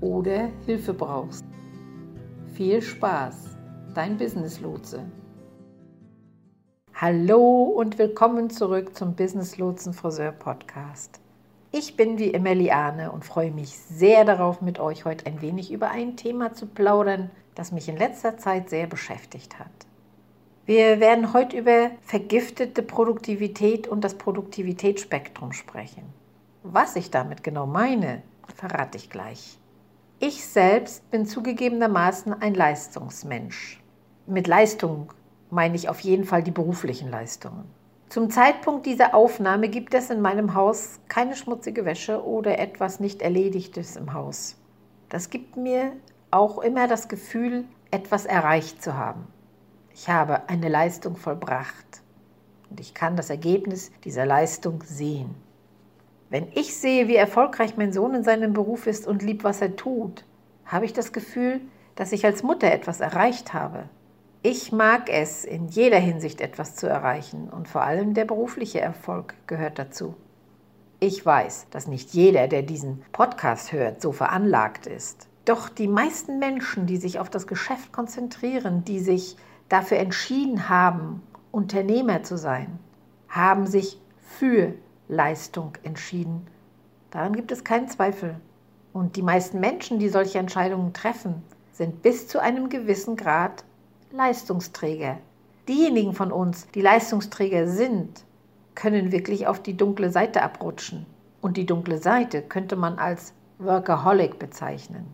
oder Hilfe brauchst. Viel Spaß, dein Business Lotse. Hallo und willkommen zurück zum Business Lotsen Friseur Podcast. Ich bin wie immer Liane und freue mich sehr darauf, mit euch heute ein wenig über ein Thema zu plaudern, das mich in letzter Zeit sehr beschäftigt hat. Wir werden heute über vergiftete Produktivität und das Produktivitätsspektrum sprechen. Was ich damit genau meine, verrate ich gleich. Ich selbst bin zugegebenermaßen ein Leistungsmensch. Mit Leistung meine ich auf jeden Fall die beruflichen Leistungen. Zum Zeitpunkt dieser Aufnahme gibt es in meinem Haus keine schmutzige Wäsche oder etwas nicht Erledigtes im Haus. Das gibt mir auch immer das Gefühl, etwas erreicht zu haben. Ich habe eine Leistung vollbracht und ich kann das Ergebnis dieser Leistung sehen. Wenn ich sehe, wie erfolgreich mein Sohn in seinem Beruf ist und liebt, was er tut, habe ich das Gefühl, dass ich als Mutter etwas erreicht habe. Ich mag es, in jeder Hinsicht etwas zu erreichen und vor allem der berufliche Erfolg gehört dazu. Ich weiß, dass nicht jeder, der diesen Podcast hört, so veranlagt ist. Doch die meisten Menschen, die sich auf das Geschäft konzentrieren, die sich dafür entschieden haben, Unternehmer zu sein, haben sich für Leistung entschieden. Daran gibt es keinen Zweifel. Und die meisten Menschen, die solche Entscheidungen treffen, sind bis zu einem gewissen Grad Leistungsträger. Diejenigen von uns, die Leistungsträger sind, können wirklich auf die dunkle Seite abrutschen. Und die dunkle Seite könnte man als Workaholic bezeichnen.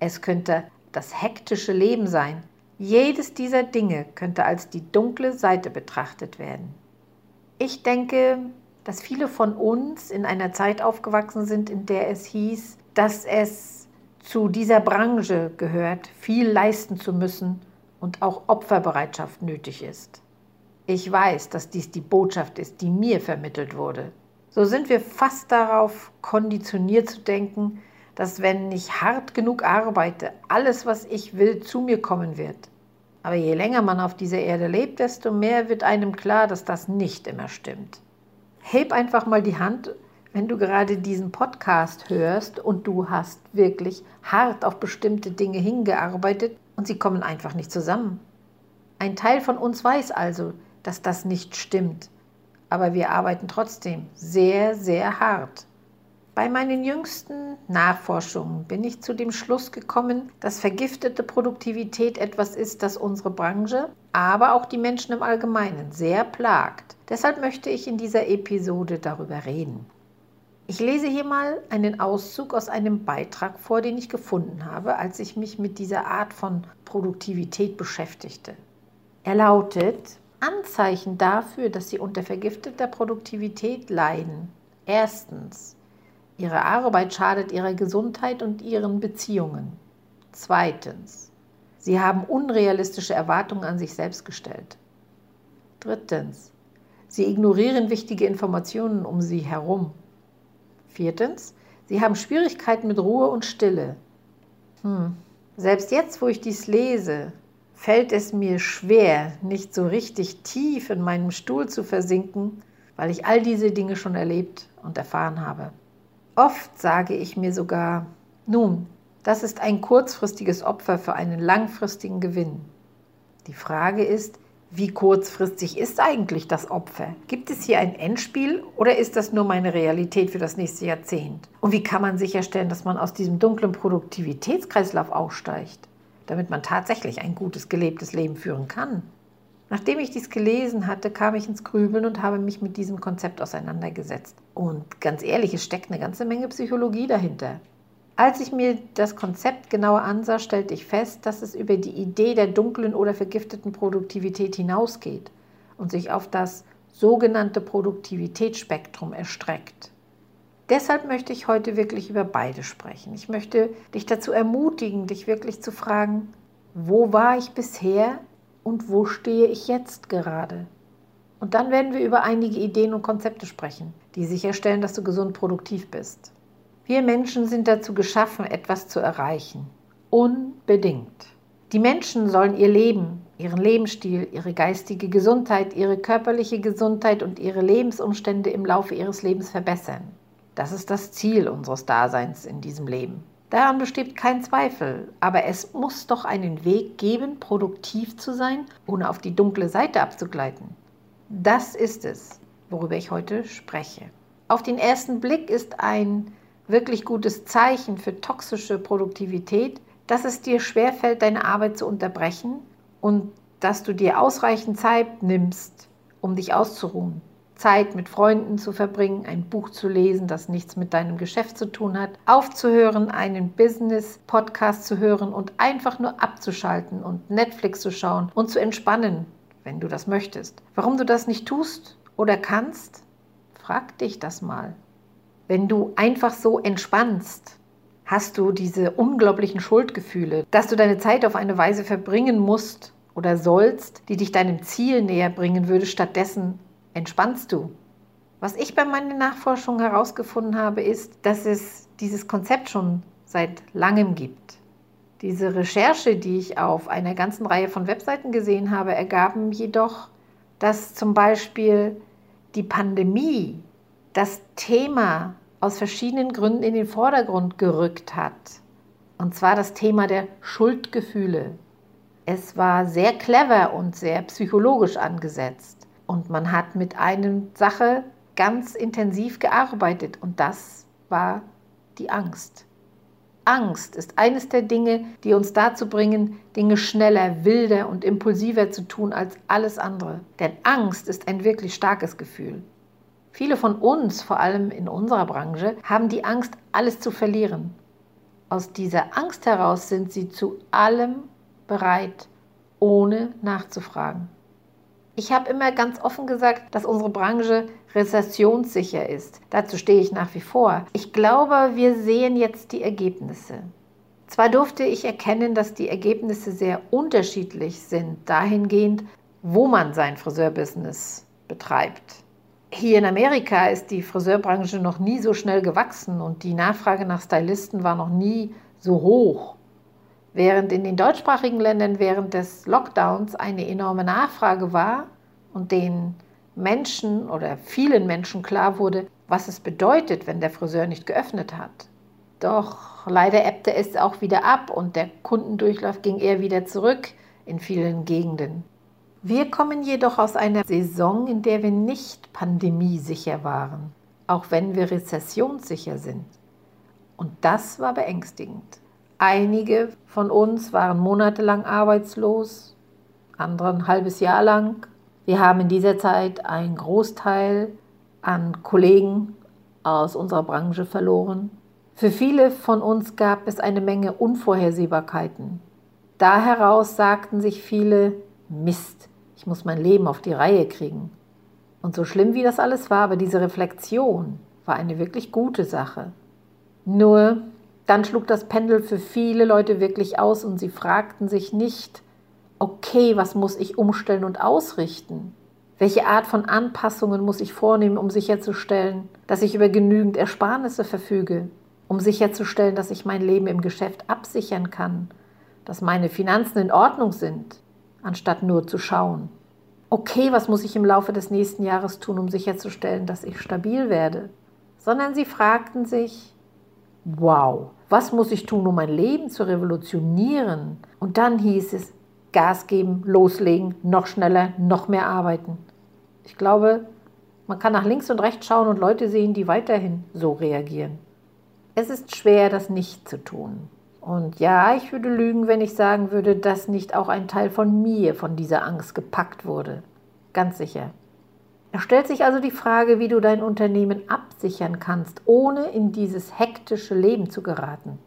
Es könnte das hektische Leben sein. Jedes dieser Dinge könnte als die dunkle Seite betrachtet werden. Ich denke, dass viele von uns in einer Zeit aufgewachsen sind, in der es hieß, dass es zu dieser Branche gehört, viel leisten zu müssen und auch Opferbereitschaft nötig ist. Ich weiß, dass dies die Botschaft ist, die mir vermittelt wurde. So sind wir fast darauf konditioniert zu denken, dass wenn ich hart genug arbeite, alles, was ich will, zu mir kommen wird. Aber je länger man auf dieser Erde lebt, desto mehr wird einem klar, dass das nicht immer stimmt heb einfach mal die Hand, wenn du gerade diesen Podcast hörst und du hast wirklich hart auf bestimmte Dinge hingearbeitet und sie kommen einfach nicht zusammen. Ein Teil von uns weiß also, dass das nicht stimmt, aber wir arbeiten trotzdem sehr, sehr hart. Bei meinen jüngsten Nachforschungen bin ich zu dem Schluss gekommen, dass vergiftete Produktivität etwas ist, das unsere Branche, aber auch die Menschen im Allgemeinen sehr plagt. Deshalb möchte ich in dieser Episode darüber reden. Ich lese hier mal einen Auszug aus einem Beitrag vor, den ich gefunden habe, als ich mich mit dieser Art von Produktivität beschäftigte. Er lautet Anzeichen dafür, dass Sie unter vergifteter Produktivität leiden. Erstens, Ihre Arbeit schadet Ihrer Gesundheit und Ihren Beziehungen. Zweitens, Sie haben unrealistische Erwartungen an sich selbst gestellt. Drittens, Sie ignorieren wichtige Informationen um Sie herum. Viertens, Sie haben Schwierigkeiten mit Ruhe und Stille. Hm. Selbst jetzt, wo ich dies lese, fällt es mir schwer, nicht so richtig tief in meinem Stuhl zu versinken, weil ich all diese Dinge schon erlebt und erfahren habe. Oft sage ich mir sogar, nun, das ist ein kurzfristiges Opfer für einen langfristigen Gewinn. Die Frage ist, wie kurzfristig ist eigentlich das Opfer? Gibt es hier ein Endspiel oder ist das nur meine Realität für das nächste Jahrzehnt? Und wie kann man sicherstellen, dass man aus diesem dunklen Produktivitätskreislauf aussteigt? damit man tatsächlich ein gutes gelebtes Leben führen kann. Nachdem ich dies gelesen hatte, kam ich ins Grübeln und habe mich mit diesem Konzept auseinandergesetzt. Und ganz ehrlich, es steckt eine ganze Menge Psychologie dahinter. Als ich mir das Konzept genauer ansah, stellte ich fest, dass es über die Idee der dunklen oder vergifteten Produktivität hinausgeht und sich auf das sogenannte Produktivitätsspektrum erstreckt. Deshalb möchte ich heute wirklich über beide sprechen. Ich möchte dich dazu ermutigen, dich wirklich zu fragen, wo war ich bisher und wo stehe ich jetzt gerade? Und dann werden wir über einige Ideen und Konzepte sprechen, die sicherstellen, dass du gesund produktiv bist. Wir Menschen sind dazu geschaffen, etwas zu erreichen. Unbedingt. Die Menschen sollen ihr Leben, ihren Lebensstil, ihre geistige Gesundheit, ihre körperliche Gesundheit und ihre Lebensumstände im Laufe ihres Lebens verbessern. Das ist das Ziel unseres Daseins in diesem Leben. Daran besteht kein Zweifel, aber es muss doch einen Weg geben, produktiv zu sein, ohne auf die dunkle Seite abzugleiten. Das ist es, worüber ich heute spreche. Auf den ersten Blick ist ein wirklich gutes Zeichen für toxische Produktivität, dass es dir schwerfällt, deine Arbeit zu unterbrechen und dass du dir ausreichend Zeit nimmst, um dich auszuruhen. Zeit mit Freunden zu verbringen, ein Buch zu lesen, das nichts mit deinem Geschäft zu tun hat, aufzuhören, einen Business-Podcast zu hören und einfach nur abzuschalten und Netflix zu schauen und zu entspannen, wenn du das möchtest. Warum du das nicht tust oder kannst? Frag dich das mal. Wenn du einfach so entspannst, hast du diese unglaublichen Schuldgefühle, dass du deine Zeit auf eine Weise verbringen musst oder sollst, die dich deinem Ziel näher bringen würde, stattdessen entspannst du? Was ich bei meinen Nachforschungen herausgefunden habe, ist, dass es dieses Konzept schon seit langem gibt. Diese Recherche, die ich auf einer ganzen Reihe von Webseiten gesehen habe, ergaben jedoch, dass zum Beispiel die Pandemie das Thema aus verschiedenen Gründen in den Vordergrund gerückt hat. Und zwar das Thema der Schuldgefühle. Es war sehr clever und sehr psychologisch angesetzt. Und man hat mit einer Sache ganz intensiv gearbeitet und das war die Angst. Angst ist eines der Dinge, die uns dazu bringen, Dinge schneller, wilder und impulsiver zu tun als alles andere. Denn Angst ist ein wirklich starkes Gefühl. Viele von uns, vor allem in unserer Branche, haben die Angst, alles zu verlieren. Aus dieser Angst heraus sind sie zu allem bereit, ohne nachzufragen. Ich habe immer ganz offen gesagt, dass unsere Branche rezessionssicher ist. Dazu stehe ich nach wie vor. Ich glaube, wir sehen jetzt die Ergebnisse. Zwar durfte ich erkennen, dass die Ergebnisse sehr unterschiedlich sind, dahingehend, wo man sein Friseurbusiness betreibt. Hier in Amerika ist die Friseurbranche noch nie so schnell gewachsen und die Nachfrage nach Stylisten war noch nie so hoch. Während in den deutschsprachigen Ländern während des Lockdowns eine enorme Nachfrage war und den Menschen oder vielen Menschen klar wurde, was es bedeutet, wenn der Friseur nicht geöffnet hat. Doch leider ebbte es auch wieder ab und der Kundendurchlauf ging eher wieder zurück in vielen Gegenden. Wir kommen jedoch aus einer Saison, in der wir nicht pandemiesicher waren, auch wenn wir rezessionssicher sind. Und das war beängstigend. Einige von uns waren monatelang arbeitslos, andere ein halbes Jahr lang. Wir haben in dieser Zeit einen Großteil an Kollegen aus unserer Branche verloren. Für viele von uns gab es eine Menge Unvorhersehbarkeiten. Da heraus sagten sich viele, Mist, ich muss mein Leben auf die Reihe kriegen. Und so schlimm wie das alles war, aber diese Reflexion war eine wirklich gute Sache. Nur dann schlug das Pendel für viele Leute wirklich aus und sie fragten sich nicht, okay, was muss ich umstellen und ausrichten? Welche Art von Anpassungen muss ich vornehmen, um sicherzustellen, dass ich über genügend Ersparnisse verfüge, um sicherzustellen, dass ich mein Leben im Geschäft absichern kann, dass meine Finanzen in Ordnung sind, anstatt nur zu schauen. Okay, was muss ich im Laufe des nächsten Jahres tun, um sicherzustellen, dass ich stabil werde? Sondern sie fragten sich, wow, was muss ich tun, um mein Leben zu revolutionieren? Und dann hieß es, Gas geben, loslegen, noch schneller, noch mehr arbeiten. Ich glaube, man kann nach links und rechts schauen und Leute sehen, die weiterhin so reagieren. Es ist schwer, das nicht zu tun. Und ja, ich würde lügen, wenn ich sagen würde, dass nicht auch ein Teil von mir von dieser Angst gepackt wurde. Ganz sicher. Es stellt sich also die Frage, wie du dein Unternehmen absichern kannst, ohne in dieses hektische Leben zu geraten.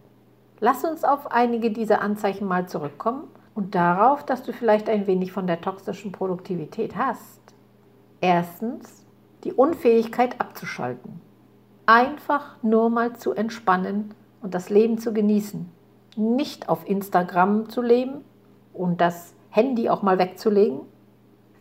Lass uns auf einige dieser Anzeichen mal zurückkommen und darauf, dass du vielleicht ein wenig von der toxischen Produktivität hast. Erstens, die Unfähigkeit abzuschalten. Einfach nur mal zu entspannen und das Leben zu genießen nicht auf Instagram zu leben und das Handy auch mal wegzulegen.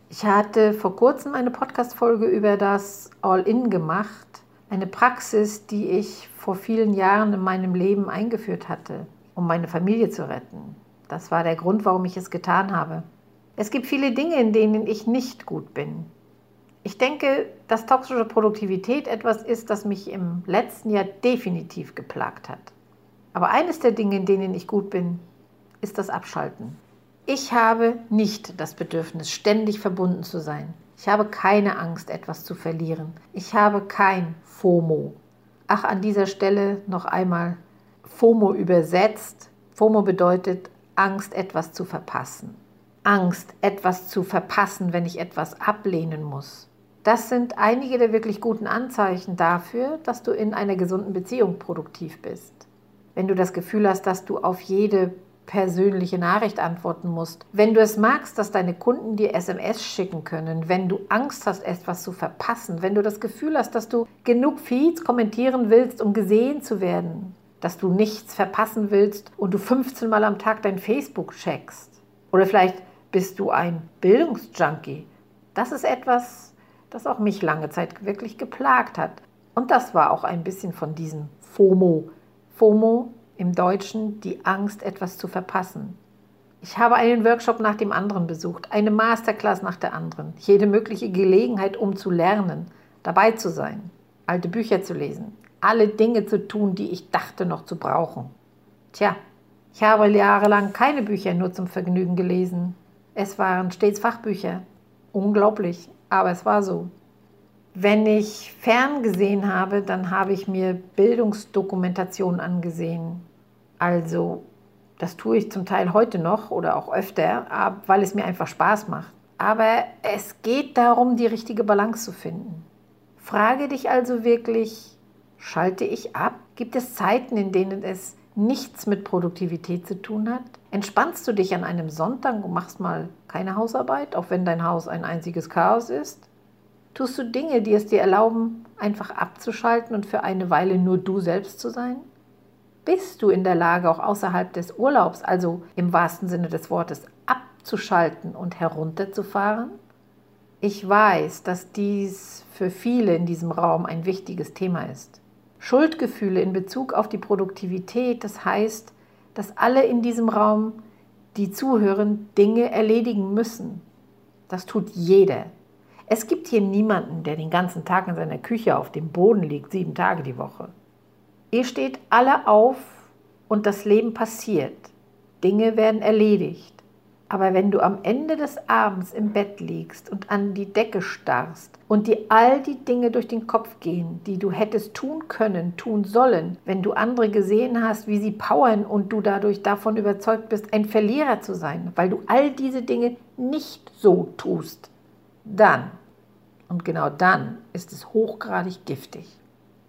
Ich hatte vor kurzem eine Podcast-Folge über das All-In gemacht, eine Praxis, die ich vor vielen Jahren in meinem Leben eingeführt hatte, um meine Familie zu retten. Das war der Grund, warum ich es getan habe. Es gibt viele Dinge, in denen ich nicht gut bin. Ich denke, dass toxische Produktivität etwas ist, das mich im letzten Jahr definitiv geplagt hat. Aber eines der Dinge, in denen ich gut bin, ist das Abschalten. Ich habe nicht das Bedürfnis, ständig verbunden zu sein. Ich habe keine Angst, etwas zu verlieren. Ich habe kein FOMO. Ach, an dieser Stelle noch einmal FOMO übersetzt. FOMO bedeutet Angst, etwas zu verpassen. Angst, etwas zu verpassen, wenn ich etwas ablehnen muss. Das sind einige der wirklich guten Anzeichen dafür, dass du in einer gesunden Beziehung produktiv bist wenn du das Gefühl hast, dass du auf jede persönliche Nachricht antworten musst, wenn du es magst, dass deine Kunden dir SMS schicken können, wenn du Angst hast, etwas zu verpassen, wenn du das Gefühl hast, dass du genug Feeds kommentieren willst, um gesehen zu werden, dass du nichts verpassen willst und du 15 Mal am Tag dein Facebook checkst. Oder vielleicht bist du ein Bildungsjunkie. Das ist etwas, das auch mich lange Zeit wirklich geplagt hat. Und das war auch ein bisschen von diesem FOMO, FOMO im Deutschen die Angst, etwas zu verpassen. Ich habe einen Workshop nach dem anderen besucht, eine Masterclass nach der anderen, jede mögliche Gelegenheit, um zu lernen, dabei zu sein, alte Bücher zu lesen, alle Dinge zu tun, die ich dachte noch zu brauchen. Tja, ich habe jahrelang keine Bücher nur zum Vergnügen gelesen. Es waren stets Fachbücher. Unglaublich, aber es war so. Wenn ich ferngesehen habe, dann habe ich mir Bildungsdokumentationen angesehen. Also das tue ich zum Teil heute noch oder auch öfter, weil es mir einfach Spaß macht. Aber es geht darum, die richtige Balance zu finden. Frage dich also wirklich, schalte ich ab? Gibt es Zeiten, in denen es nichts mit Produktivität zu tun hat? Entspannst du dich an einem Sonntag und machst mal keine Hausarbeit, auch wenn dein Haus ein einziges Chaos ist? Tust du Dinge, die es dir erlauben, einfach abzuschalten und für eine Weile nur du selbst zu sein? Bist du in der Lage, auch außerhalb des Urlaubs, also im wahrsten Sinne des Wortes, abzuschalten und herunterzufahren? Ich weiß, dass dies für viele in diesem Raum ein wichtiges Thema ist. Schuldgefühle in Bezug auf die Produktivität, das heißt, dass alle in diesem Raum, die zuhören, Dinge erledigen müssen. Das tut jeder. Es gibt hier niemanden, der den ganzen Tag in seiner Küche auf dem Boden liegt, sieben Tage die Woche. Ihr steht alle auf und das Leben passiert. Dinge werden erledigt. Aber wenn du am Ende des Abends im Bett liegst und an die Decke starrst und dir all die Dinge durch den Kopf gehen, die du hättest tun können, tun sollen, wenn du andere gesehen hast, wie sie powern und du dadurch davon überzeugt bist, ein Verlierer zu sein, weil du all diese Dinge nicht so tust, dann, und genau dann, ist es hochgradig giftig.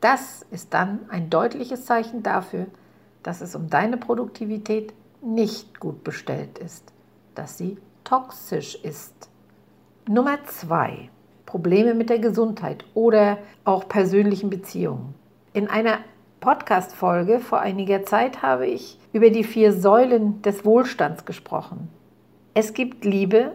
Das ist dann ein deutliches Zeichen dafür, dass es um deine Produktivität nicht gut bestellt ist, dass sie toxisch ist. Nummer zwei, Probleme mit der Gesundheit oder auch persönlichen Beziehungen. In einer Podcast-Folge vor einiger Zeit habe ich über die vier Säulen des Wohlstands gesprochen. Es gibt Liebe,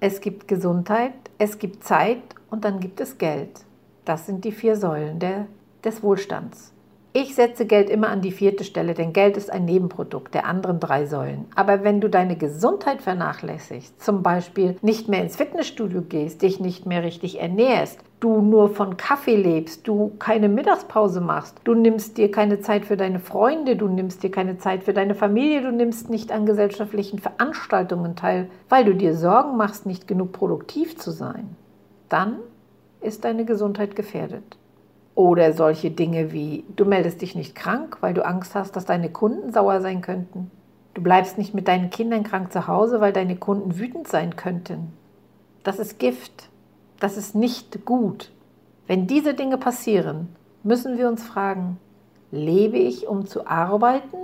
es gibt Gesundheit, es gibt Zeit und dann gibt es Geld. Das sind die vier Säulen der, des Wohlstands. Ich setze Geld immer an die vierte Stelle, denn Geld ist ein Nebenprodukt der anderen drei Säulen. Aber wenn du deine Gesundheit vernachlässigst, zum Beispiel nicht mehr ins Fitnessstudio gehst, dich nicht mehr richtig ernährst, du nur von Kaffee lebst, du keine Mittagspause machst, du nimmst dir keine Zeit für deine Freunde, du nimmst dir keine Zeit für deine Familie, du nimmst nicht an gesellschaftlichen Veranstaltungen teil, weil du dir Sorgen machst, nicht genug produktiv zu sein, dann ist deine Gesundheit gefährdet. Oder solche Dinge wie, du meldest dich nicht krank, weil du Angst hast, dass deine Kunden sauer sein könnten. Du bleibst nicht mit deinen Kindern krank zu Hause, weil deine Kunden wütend sein könnten. Das ist Gift. Das ist nicht gut. Wenn diese Dinge passieren, müssen wir uns fragen, lebe ich, um zu arbeiten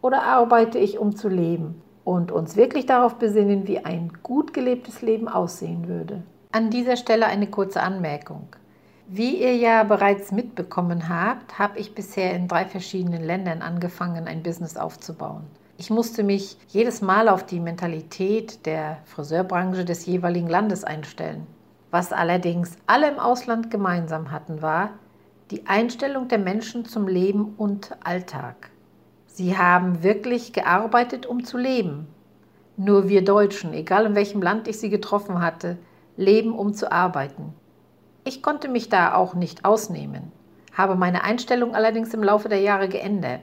oder arbeite ich, um zu leben? Und uns wirklich darauf besinnen, wie ein gut gelebtes Leben aussehen würde. An dieser Stelle eine kurze Anmerkung. Wie ihr ja bereits mitbekommen habt, habe ich bisher in drei verschiedenen Ländern angefangen, ein Business aufzubauen. Ich musste mich jedes Mal auf die Mentalität der Friseurbranche des jeweiligen Landes einstellen. Was allerdings alle im Ausland gemeinsam hatten, war die Einstellung der Menschen zum Leben und Alltag. Sie haben wirklich gearbeitet, um zu leben. Nur wir Deutschen, egal in welchem Land ich sie getroffen hatte, leben, um zu arbeiten. Ich konnte mich da auch nicht ausnehmen, habe meine Einstellung allerdings im Laufe der Jahre geändert.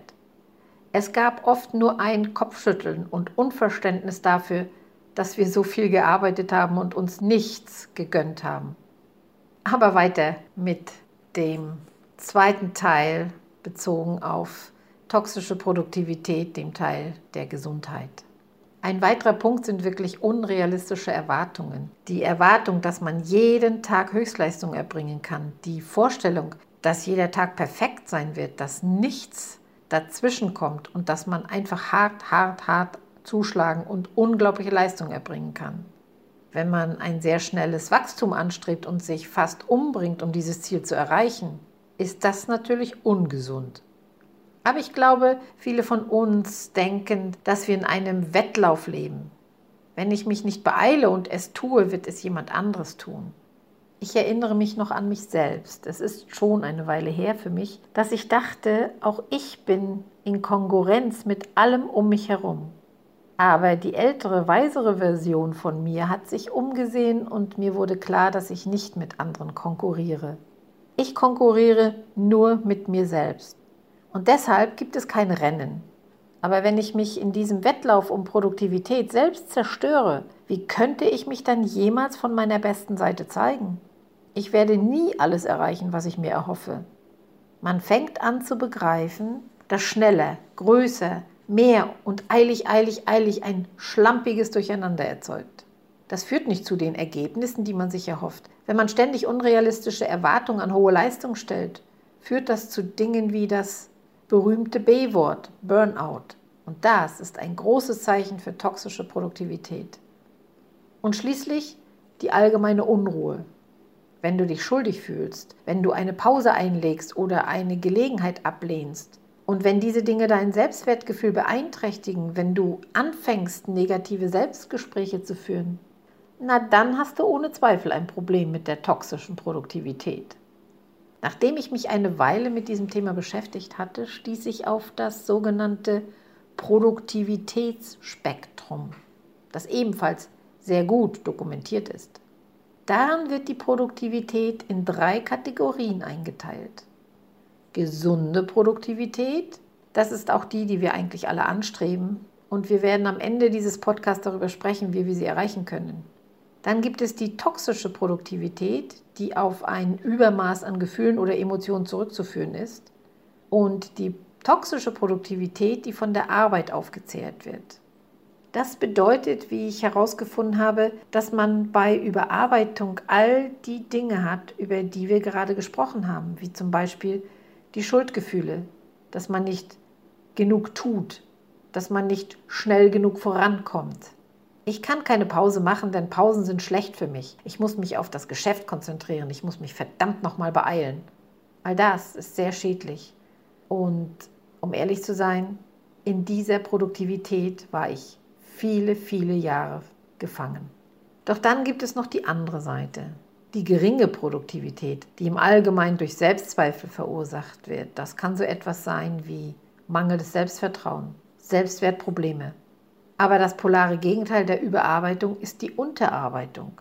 Es gab oft nur ein Kopfschütteln und Unverständnis dafür, dass wir so viel gearbeitet haben und uns nichts gegönnt haben. Aber weiter mit dem zweiten Teil bezogen auf toxische Produktivität, dem Teil der Gesundheit. Ein weiterer Punkt sind wirklich unrealistische Erwartungen. Die Erwartung, dass man jeden Tag Höchstleistung erbringen kann. Die Vorstellung, dass jeder Tag perfekt sein wird, dass nichts dazwischen kommt und dass man einfach hart, hart, hart zuschlagen und unglaubliche Leistung erbringen kann. Wenn man ein sehr schnelles Wachstum anstrebt und sich fast umbringt, um dieses Ziel zu erreichen, ist das natürlich ungesund. Aber ich glaube, viele von uns denken, dass wir in einem Wettlauf leben. Wenn ich mich nicht beeile und es tue, wird es jemand anderes tun. Ich erinnere mich noch an mich selbst. Es ist schon eine Weile her für mich, dass ich dachte, auch ich bin in Konkurrenz mit allem um mich herum. Aber die ältere, weisere Version von mir hat sich umgesehen und mir wurde klar, dass ich nicht mit anderen konkurriere. Ich konkurriere nur mit mir selbst. Und deshalb gibt es kein Rennen. Aber wenn ich mich in diesem Wettlauf um Produktivität selbst zerstöre, wie könnte ich mich dann jemals von meiner besten Seite zeigen? Ich werde nie alles erreichen, was ich mir erhoffe. Man fängt an zu begreifen, dass schneller, größer, mehr und eilig, eilig, eilig ein schlampiges Durcheinander erzeugt. Das führt nicht zu den Ergebnissen, die man sich erhofft. Wenn man ständig unrealistische Erwartungen an hohe Leistung stellt, führt das zu Dingen wie das berühmte B-Wort, Burnout. Und das ist ein großes Zeichen für toxische Produktivität. Und schließlich die allgemeine Unruhe. Wenn du dich schuldig fühlst, wenn du eine Pause einlegst oder eine Gelegenheit ablehnst und wenn diese Dinge dein Selbstwertgefühl beeinträchtigen, wenn du anfängst, negative Selbstgespräche zu führen, na dann hast du ohne Zweifel ein Problem mit der toxischen Produktivität. Nachdem ich mich eine Weile mit diesem Thema beschäftigt hatte, stieß ich auf das sogenannte Produktivitätsspektrum, das ebenfalls sehr gut dokumentiert ist. Daran wird die Produktivität in drei Kategorien eingeteilt. Gesunde Produktivität, das ist auch die, die wir eigentlich alle anstreben. Und wir werden am Ende dieses Podcasts darüber sprechen, wie wir sie erreichen können. Dann gibt es die toxische Produktivität, die auf ein Übermaß an Gefühlen oder Emotionen zurückzuführen ist. Und die toxische Produktivität, die von der Arbeit aufgezehrt wird. Das bedeutet, wie ich herausgefunden habe, dass man bei Überarbeitung all die Dinge hat, über die wir gerade gesprochen haben, wie zum Beispiel die Schuldgefühle, dass man nicht genug tut, dass man nicht schnell genug vorankommt, ich kann keine Pause machen, denn Pausen sind schlecht für mich. Ich muss mich auf das Geschäft konzentrieren. Ich muss mich verdammt nochmal beeilen. All das ist sehr schädlich. Und um ehrlich zu sein, in dieser Produktivität war ich viele, viele Jahre gefangen. Doch dann gibt es noch die andere Seite, die geringe Produktivität, die im Allgemeinen durch Selbstzweifel verursacht wird. Das kann so etwas sein wie mangelndes Selbstvertrauen, Selbstwertprobleme, aber das polare Gegenteil der Überarbeitung ist die Unterarbeitung.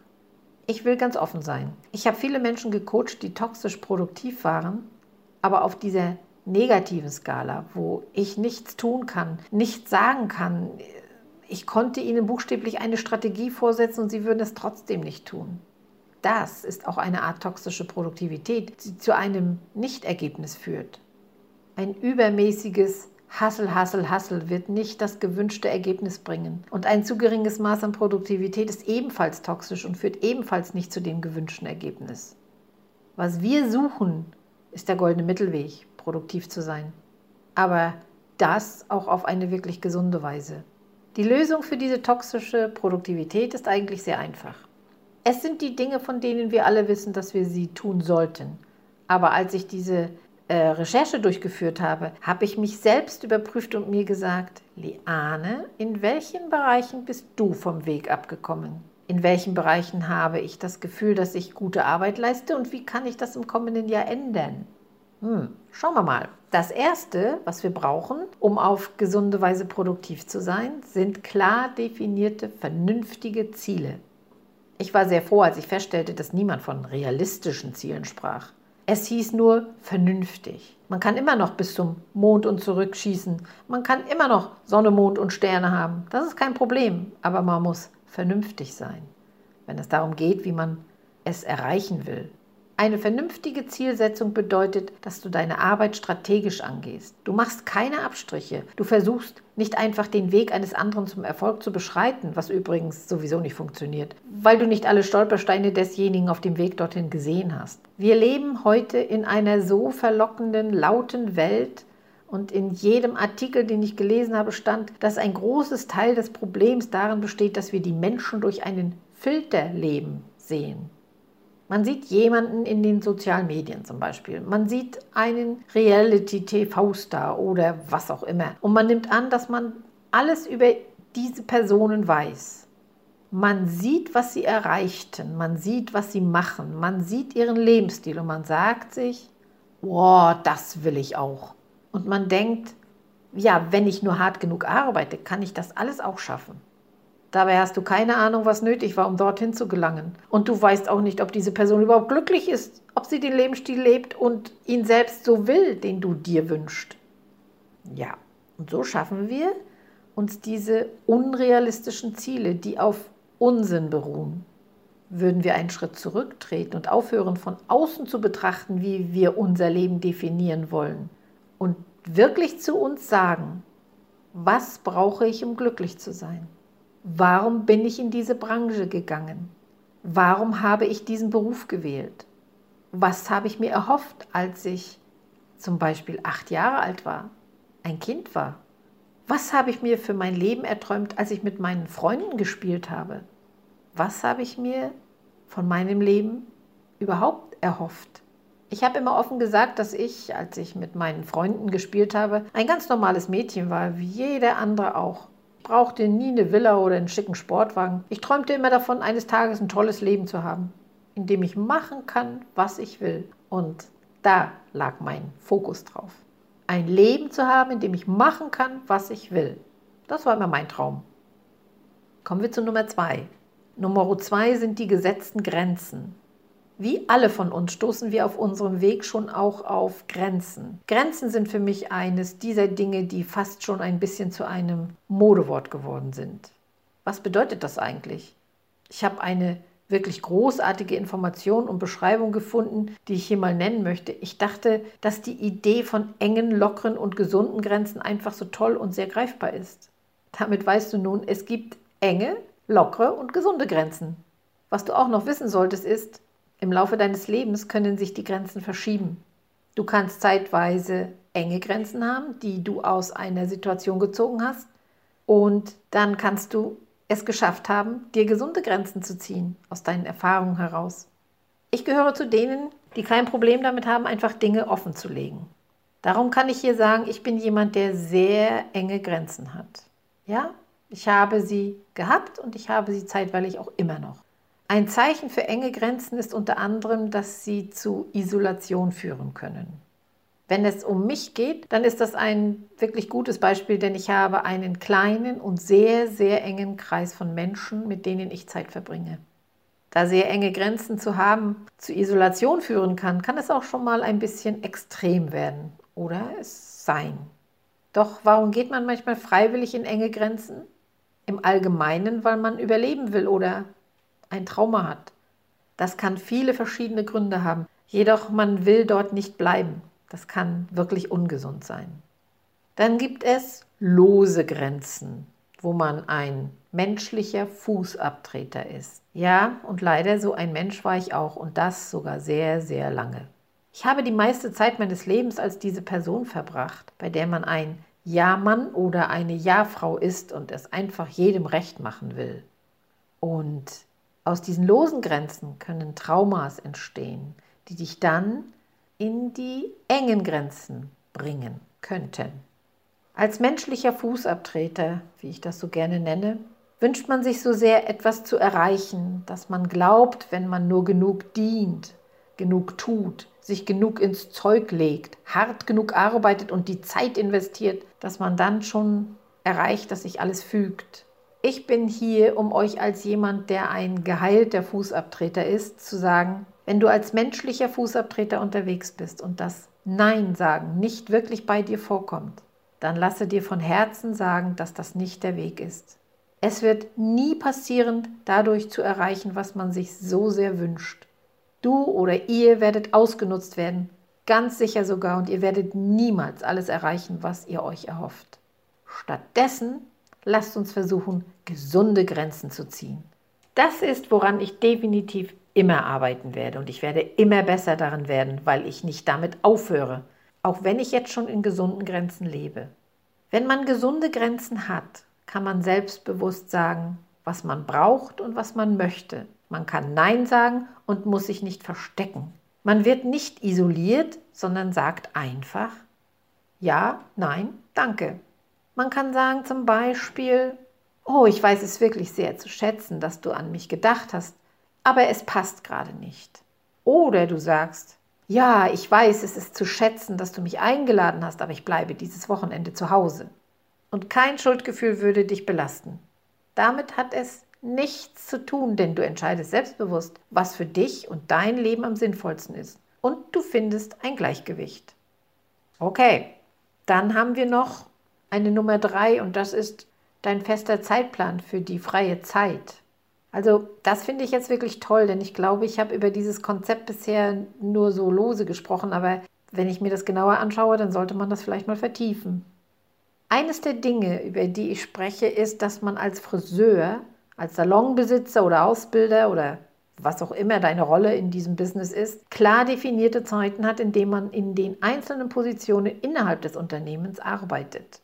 Ich will ganz offen sein. Ich habe viele Menschen gecoacht, die toxisch produktiv waren, aber auf dieser negativen Skala, wo ich nichts tun kann, nichts sagen kann. Ich konnte ihnen buchstäblich eine Strategie vorsetzen und sie würden es trotzdem nicht tun. das ist auch eine Art toxische Produktivität, die zu einem Nichtergebnis führt. Ein übermäßiges Hassel, Hassel, Hassel wird nicht das gewünschte Ergebnis bringen. Und ein zu geringes Maß an Produktivität ist ebenfalls toxisch und führt ebenfalls nicht zu dem gewünschten Ergebnis. Was wir suchen, ist der goldene Mittelweg, produktiv zu sein. Aber das auch auf eine wirklich gesunde Weise. Die Lösung für diese toxische Produktivität ist eigentlich sehr einfach. Es sind die Dinge, von denen wir alle wissen, dass wir sie tun sollten. Aber als ich diese äh, Recherche durchgeführt habe, habe ich mich selbst überprüft und mir gesagt, Liane, in welchen Bereichen bist du vom Weg abgekommen? In welchen Bereichen habe ich das Gefühl, dass ich gute Arbeit leiste und wie kann ich das im kommenden Jahr ändern? Hm, schauen wir mal. Das Erste, was wir brauchen, um auf gesunde Weise produktiv zu sein, sind klar definierte, vernünftige Ziele. Ich war sehr froh, als ich feststellte, dass niemand von realistischen Zielen sprach. Es hieß nur vernünftig. Man kann immer noch bis zum Mond und zurück schießen. Man kann immer noch Sonne, Mond und Sterne haben. Das ist kein Problem. Aber man muss vernünftig sein, wenn es darum geht, wie man es erreichen will. Eine vernünftige Zielsetzung bedeutet, dass du deine Arbeit strategisch angehst. Du machst keine Abstriche. Du versuchst nicht einfach den Weg eines anderen zum Erfolg zu beschreiten, was übrigens sowieso nicht funktioniert, weil du nicht alle Stolpersteine desjenigen auf dem Weg dorthin gesehen hast. Wir leben heute in einer so verlockenden, lauten Welt, und in jedem Artikel, den ich gelesen habe, stand, dass ein großes Teil des Problems darin besteht, dass wir die Menschen durch einen Filter leben sehen. Man sieht jemanden in den sozialen Medien zum Beispiel. Man sieht einen Reality-TV-Star oder was auch immer. Und man nimmt an, dass man alles über diese Personen weiß. Man sieht, was sie erreichten, man sieht, was sie machen, man sieht ihren Lebensstil und man sagt sich, boah, das will ich auch. Und man denkt, ja, wenn ich nur hart genug arbeite, kann ich das alles auch schaffen. Dabei hast du keine Ahnung, was nötig war, um dorthin zu gelangen. Und du weißt auch nicht, ob diese Person überhaupt glücklich ist, ob sie den Lebensstil lebt und ihn selbst so will, den du dir wünschst. Ja, und so schaffen wir uns diese unrealistischen Ziele, die auf Unsinn beruhen. Würden wir einen Schritt zurücktreten und aufhören, von außen zu betrachten, wie wir unser Leben definieren wollen und wirklich zu uns sagen, was brauche ich, um glücklich zu sein? Warum bin ich in diese Branche gegangen? Warum habe ich diesen Beruf gewählt? Was habe ich mir erhofft, als ich zum Beispiel acht Jahre alt war, ein Kind war? Was habe ich mir für mein Leben erträumt, als ich mit meinen Freunden gespielt habe? Was habe ich mir von meinem Leben überhaupt erhofft? Ich habe immer offen gesagt, dass ich, als ich mit meinen Freunden gespielt habe, ein ganz normales Mädchen war, wie jeder andere auch brauchte nie eine Villa oder einen schicken Sportwagen. Ich träumte immer davon, eines Tages ein tolles Leben zu haben, in dem ich machen kann, was ich will. Und da lag mein Fokus drauf. Ein Leben zu haben, in dem ich machen kann, was ich will. Das war immer mein Traum. Kommen wir zu Nummer zwei. Nummer zwei sind die gesetzten Grenzen. Wie alle von uns stoßen wir auf unserem Weg schon auch auf Grenzen. Grenzen sind für mich eines dieser Dinge, die fast schon ein bisschen zu einem Modewort geworden sind. Was bedeutet das eigentlich? Ich habe eine wirklich großartige Information und Beschreibung gefunden, die ich hier mal nennen möchte. Ich dachte, dass die Idee von engen, lockeren und gesunden Grenzen einfach so toll und sehr greifbar ist. Damit weißt du nun, es gibt enge, lockere und gesunde Grenzen. Was du auch noch wissen solltest, ist, im Laufe deines Lebens können sich die Grenzen verschieben. Du kannst zeitweise enge Grenzen haben, die du aus einer Situation gezogen hast. Und dann kannst du es geschafft haben, dir gesunde Grenzen zu ziehen, aus deinen Erfahrungen heraus. Ich gehöre zu denen, die kein Problem damit haben, einfach Dinge offen zu legen. Darum kann ich hier sagen, ich bin jemand, der sehr enge Grenzen hat. Ja, ich habe sie gehabt und ich habe sie zeitweilig auch immer noch. Ein Zeichen für enge Grenzen ist unter anderem, dass sie zu Isolation führen können. Wenn es um mich geht, dann ist das ein wirklich gutes Beispiel, denn ich habe einen kleinen und sehr, sehr engen Kreis von Menschen, mit denen ich Zeit verbringe. Da sehr enge Grenzen zu haben zu Isolation führen kann, kann es auch schon mal ein bisschen extrem werden oder es sein. Doch warum geht man manchmal freiwillig in enge Grenzen? Im Allgemeinen, weil man überleben will oder ein Trauma hat. Das kann viele verschiedene Gründe haben. Jedoch man will dort nicht bleiben. Das kann wirklich ungesund sein. Dann gibt es lose Grenzen, wo man ein menschlicher Fußabtreter ist. Ja, und leider so ein Mensch war ich auch und das sogar sehr, sehr lange. Ich habe die meiste Zeit meines Lebens als diese Person verbracht, bei der man ein Ja-Mann oder eine Ja-Frau ist und es einfach jedem recht machen will. Und aus diesen losen Grenzen können Traumas entstehen, die dich dann in die engen Grenzen bringen könnten. Als menschlicher Fußabtreter, wie ich das so gerne nenne, wünscht man sich so sehr etwas zu erreichen, dass man glaubt, wenn man nur genug dient, genug tut, sich genug ins Zeug legt, hart genug arbeitet und die Zeit investiert, dass man dann schon erreicht, dass sich alles fügt. Ich bin hier, um euch als jemand, der ein geheilter Fußabtreter ist, zu sagen, wenn du als menschlicher Fußabtreter unterwegs bist und das Nein sagen nicht wirklich bei dir vorkommt, dann lasse dir von Herzen sagen, dass das nicht der Weg ist. Es wird nie passieren, dadurch zu erreichen, was man sich so sehr wünscht. Du oder ihr werdet ausgenutzt werden, ganz sicher sogar, und ihr werdet niemals alles erreichen, was ihr euch erhofft. Stattdessen lasst uns versuchen, gesunde Grenzen zu ziehen. Das ist, woran ich definitiv immer arbeiten werde und ich werde immer besser darin werden, weil ich nicht damit aufhöre, auch wenn ich jetzt schon in gesunden Grenzen lebe. Wenn man gesunde Grenzen hat, kann man selbstbewusst sagen, was man braucht und was man möchte. Man kann Nein sagen und muss sich nicht verstecken. Man wird nicht isoliert, sondern sagt einfach Ja, Nein, danke. Man kann sagen zum Beispiel, oh, ich weiß es wirklich sehr zu schätzen, dass du an mich gedacht hast, aber es passt gerade nicht. Oder du sagst, ja, ich weiß, es ist zu schätzen, dass du mich eingeladen hast, aber ich bleibe dieses Wochenende zu Hause und kein Schuldgefühl würde dich belasten. Damit hat es nichts zu tun, denn du entscheidest selbstbewusst, was für dich und dein Leben am sinnvollsten ist. Und du findest ein Gleichgewicht. Okay, dann haben wir noch eine Nummer drei und das ist dein fester Zeitplan für die freie Zeit. Also das finde ich jetzt wirklich toll, denn ich glaube, ich habe über dieses Konzept bisher nur so lose gesprochen, aber wenn ich mir das genauer anschaue, dann sollte man das vielleicht mal vertiefen. Eines der Dinge, über die ich spreche, ist, dass man als Friseur, als Salonbesitzer oder Ausbilder oder was auch immer deine Rolle in diesem Business ist, klar definierte Zeiten hat, in denen man in den einzelnen Positionen innerhalb des Unternehmens arbeitet.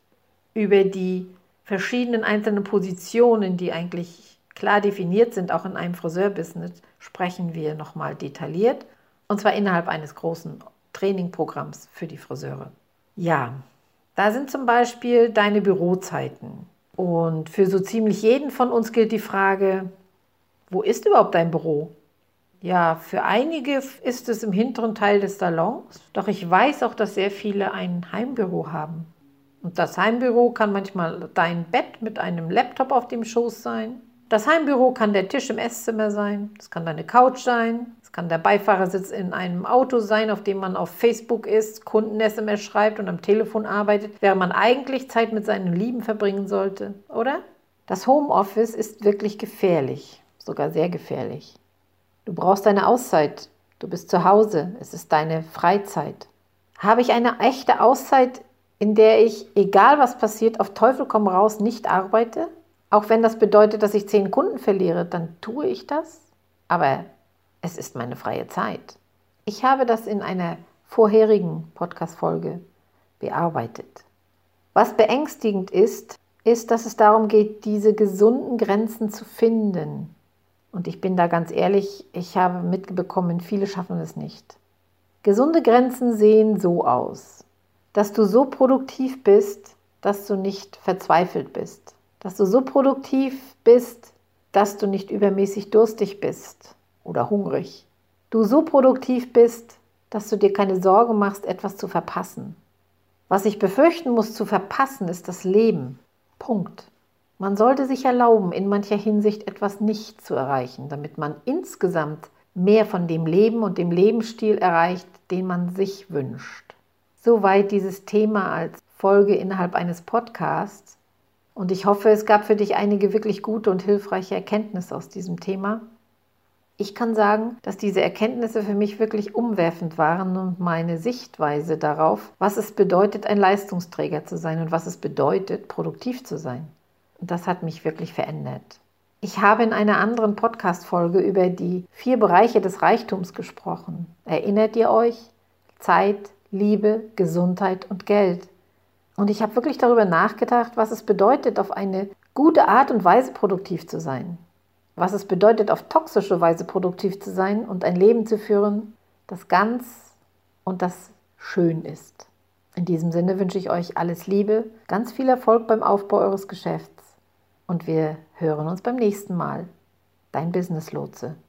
Über die verschiedenen einzelnen Positionen, die eigentlich klar definiert sind, auch in einem Friseurbusiness, sprechen wir nochmal detailliert. Und zwar innerhalb eines großen Trainingprogramms für die Friseure. Ja, da sind zum Beispiel deine Bürozeiten. Und für so ziemlich jeden von uns gilt die Frage, wo ist überhaupt dein Büro? Ja, für einige ist es im hinteren Teil des Salons, doch ich weiß auch, dass sehr viele ein Heimbüro haben. Und das Heimbüro kann manchmal dein Bett mit einem Laptop auf dem Schoß sein. Das Heimbüro kann der Tisch im Esszimmer sein. Es kann deine Couch sein kann der Beifahrersitz in einem Auto sein, auf dem man auf Facebook ist, Kunden-SMS schreibt und am Telefon arbeitet, während man eigentlich Zeit mit seinen Lieben verbringen sollte, oder? Das Homeoffice ist wirklich gefährlich, sogar sehr gefährlich. Du brauchst eine Auszeit. Du bist zu Hause. Es ist deine Freizeit. Habe ich eine echte Auszeit, in der ich, egal was passiert, auf Teufel komm raus, nicht arbeite? Auch wenn das bedeutet, dass ich zehn Kunden verliere, dann tue ich das. Aber es ist meine freie Zeit. Ich habe das in einer vorherigen Podcast-Folge bearbeitet. Was beängstigend ist, ist, dass es darum geht, diese gesunden Grenzen zu finden. Und ich bin da ganz ehrlich, ich habe mitbekommen, viele schaffen es nicht. Gesunde Grenzen sehen so aus, dass du so produktiv bist, dass du nicht verzweifelt bist. Dass du so produktiv bist, dass du nicht übermäßig durstig bist oder hungrig. Du so produktiv bist, dass du dir keine Sorge machst, etwas zu verpassen. Was ich befürchten muss zu verpassen, ist das Leben. Punkt. Man sollte sich erlauben, in mancher Hinsicht etwas nicht zu erreichen, damit man insgesamt mehr von dem Leben und dem Lebensstil erreicht, den man sich wünscht. Soweit dieses Thema als Folge innerhalb eines Podcasts. Und ich hoffe, es gab für dich einige wirklich gute und hilfreiche Erkenntnisse aus diesem Thema. Ich kann sagen, dass diese Erkenntnisse für mich wirklich umwerfend waren und meine Sichtweise darauf, was es bedeutet, ein Leistungsträger zu sein und was es bedeutet, produktiv zu sein. Und das hat mich wirklich verändert. Ich habe in einer anderen Podcast-Folge über die vier Bereiche des Reichtums gesprochen. Erinnert ihr euch? Zeit, Liebe, Gesundheit und Geld. Und ich habe wirklich darüber nachgedacht, was es bedeutet, auf eine gute Art und Weise produktiv zu sein. Was es bedeutet, auf toxische Weise produktiv zu sein und ein Leben zu führen, das ganz und das schön ist. In diesem Sinne wünsche ich euch alles Liebe, ganz viel Erfolg beim Aufbau eures Geschäfts und wir hören uns beim nächsten Mal. Dein Business Lotse.